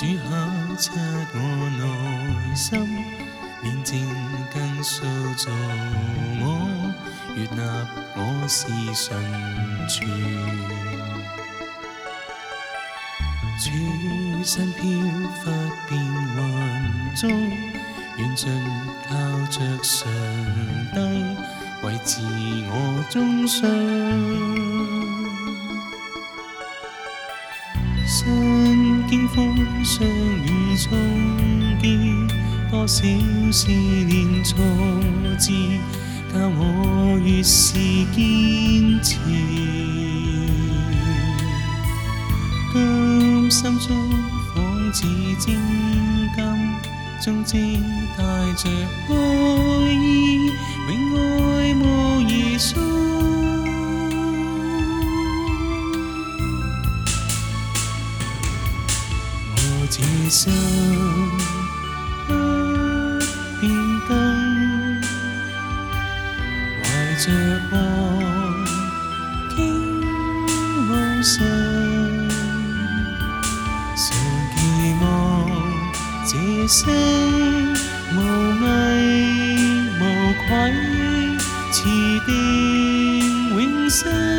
主考察我内心，炼净更塑造我，愈纳我是纯全。主身飘忽变幻中，缘尽靠着上帝为自我终生。经风霜雨中击，多少思念挫折，教我越是坚持。甘心中仿似坚金，终之带着爱意，永爱慕无移。上變更，懷着望傾慕上，常期望這些無畏無愧，持定永生。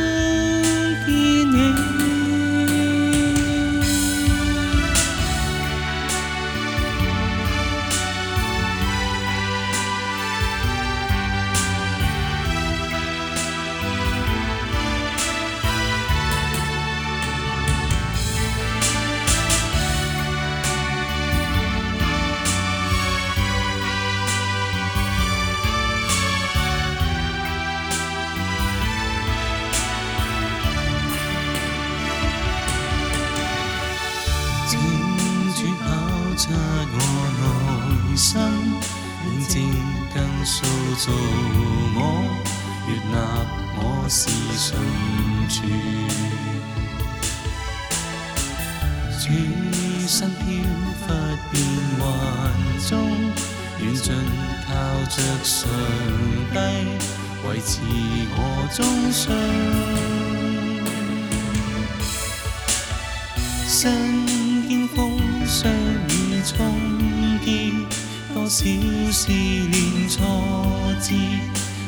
身，见证更塑造我，悦纳我是纯全。转身飘忽变幻中，远近靠着上帝维持我终心。身经风霜与冲击。多少思念挫折，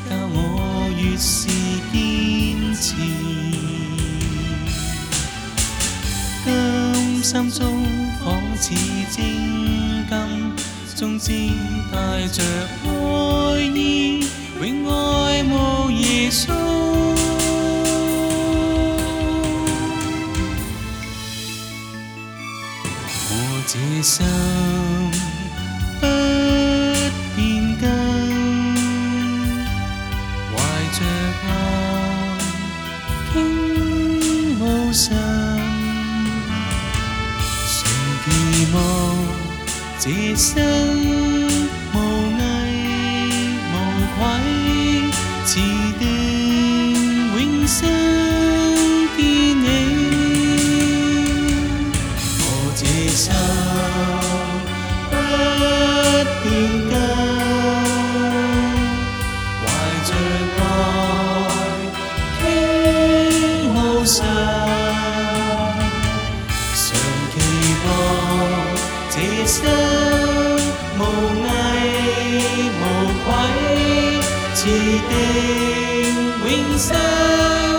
教我越是坚持。今心中仿似精金，宗之带着爱意，永爱慕耶稣。无邪无畏无愧，此地永生。其身無畏無愧，持定永生。